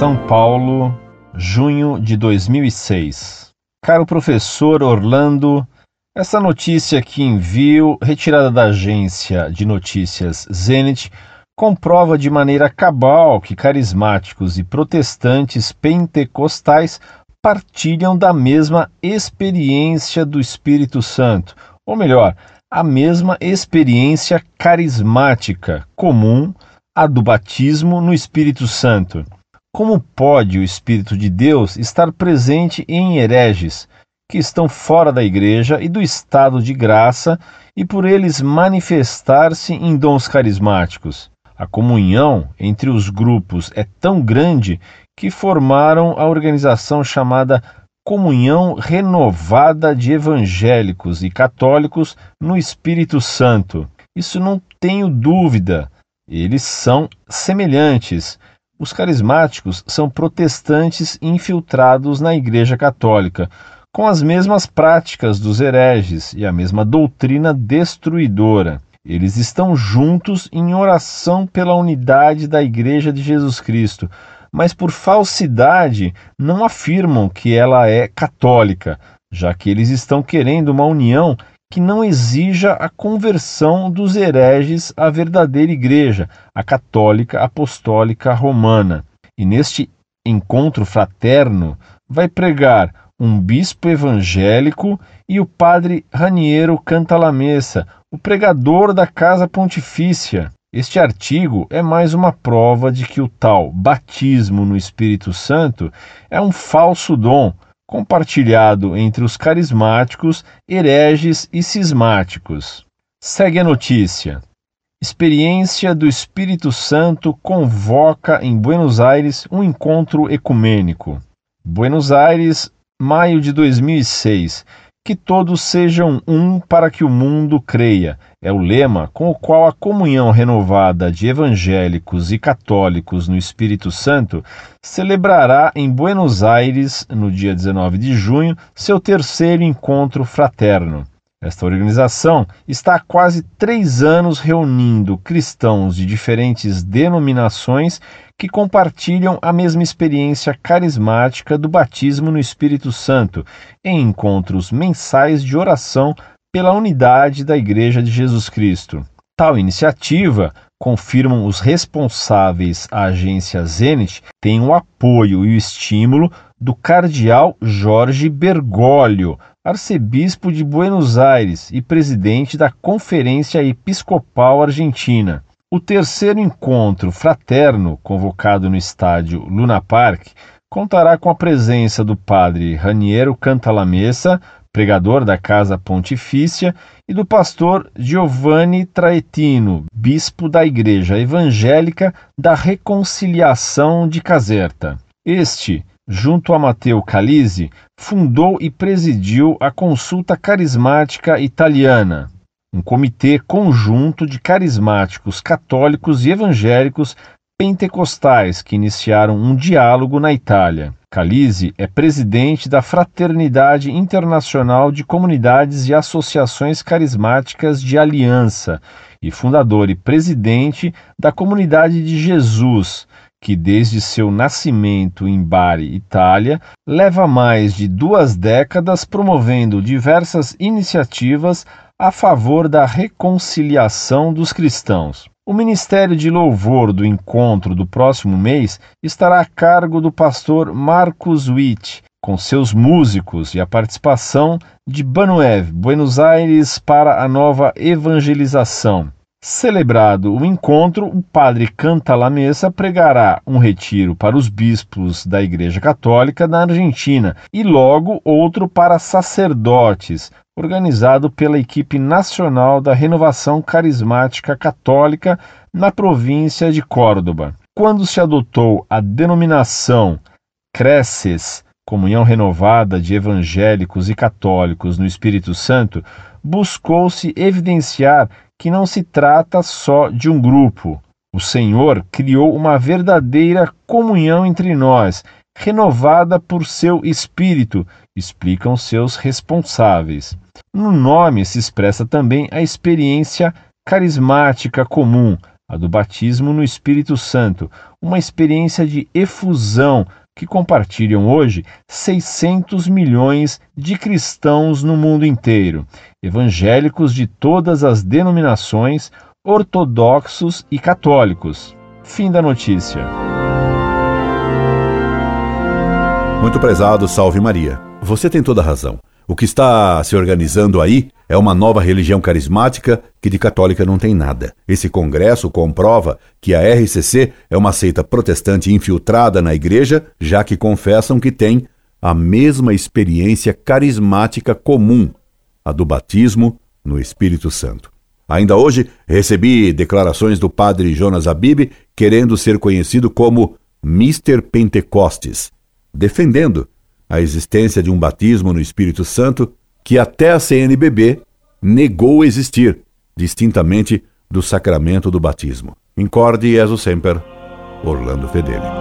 São Paulo, junho de 2006. Caro professor Orlando, essa notícia que envio, retirada da agência de notícias Zenit, comprova de maneira cabal que carismáticos e protestantes pentecostais partilham da mesma experiência do Espírito Santo, ou melhor, a mesma experiência carismática comum à do batismo no Espírito Santo. Como pode o Espírito de Deus estar presente em hereges que estão fora da igreja e do estado de graça e por eles manifestar-se em dons carismáticos? A comunhão entre os grupos é tão grande que formaram a organização chamada Comunhão Renovada de Evangélicos e Católicos no Espírito Santo. Isso não tenho dúvida. Eles são semelhantes os carismáticos são protestantes infiltrados na Igreja Católica, com as mesmas práticas dos hereges e a mesma doutrina destruidora. Eles estão juntos em oração pela unidade da Igreja de Jesus Cristo, mas por falsidade não afirmam que ela é católica, já que eles estão querendo uma união que não exija a conversão dos hereges à verdadeira igreja, a católica apostólica romana. E neste encontro fraterno vai pregar um bispo evangélico e o padre Raniero Cantalamessa, o pregador da Casa Pontifícia. Este artigo é mais uma prova de que o tal batismo no Espírito Santo é um falso dom compartilhado entre os carismáticos, hereges e cismáticos. Segue a notícia. Experiência do Espírito Santo convoca em Buenos Aires um encontro ecumênico. Buenos Aires, maio de 2006 que todos sejam um para que o mundo creia. É o lema com o qual a comunhão renovada de evangélicos e católicos no Espírito Santo celebrará em Buenos Aires, no dia 19 de junho, seu terceiro encontro fraterno. Esta organização está há quase três anos reunindo cristãos de diferentes denominações que compartilham a mesma experiência carismática do batismo no Espírito Santo, em encontros mensais de oração pela unidade da Igreja de Jesus Cristo. Tal iniciativa, confirmam os responsáveis à agência Zenit, tem o apoio e o estímulo do cardeal Jorge Bergoglio, arcebispo de Buenos Aires e presidente da Conferência Episcopal Argentina. O terceiro encontro fraterno, convocado no estádio Luna Park, contará com a presença do padre Raniero Cantalamessa, pregador da Casa Pontifícia, e do pastor Giovanni Traetino, bispo da Igreja Evangélica da Reconciliação de Caserta. Este junto a Matteo Calise, fundou e presidiu a Consulta Carismática Italiana, um comitê conjunto de carismáticos católicos e evangélicos pentecostais que iniciaram um diálogo na Itália. Calise é presidente da Fraternidade Internacional de Comunidades e Associações Carismáticas de Aliança e fundador e presidente da Comunidade de Jesus, que desde seu nascimento em Bari, Itália, leva mais de duas décadas promovendo diversas iniciativas a favor da reconciliação dos cristãos. O Ministério de Louvor do encontro do próximo mês estará a cargo do pastor Marcos Witt, com seus músicos e a participação de Banuev, Buenos Aires para a nova evangelização. Celebrado o encontro, o padre Cantalamessa pregará um retiro para os bispos da Igreja Católica na Argentina e logo outro para sacerdotes, organizado pela equipe nacional da Renovação Carismática Católica na província de Córdoba. Quando se adotou a denominação Creces, Comunhão Renovada de Evangélicos e Católicos no Espírito Santo, buscou-se evidenciar que não se trata só de um grupo. O Senhor criou uma verdadeira comunhão entre nós, renovada por seu Espírito, explicam seus responsáveis. No nome se expressa também a experiência carismática comum, a do batismo no Espírito Santo, uma experiência de efusão que compartilham hoje 600 milhões de cristãos no mundo inteiro, evangélicos de todas as denominações, ortodoxos e católicos. Fim da notícia. Muito prezado, salve Maria. Você tem toda a razão. O que está se organizando aí é uma nova religião carismática que de católica não tem nada. Esse congresso comprova que a RCC é uma seita protestante infiltrada na igreja, já que confessam que tem a mesma experiência carismática comum, a do batismo no Espírito Santo. Ainda hoje recebi declarações do padre Jonas Abib querendo ser conhecido como Mr. Pentecostes, defendendo a existência de um batismo no Espírito Santo que até a CNBB negou existir, distintamente do sacramento do batismo. Incorde Jesus Semper, Orlando Fedeli.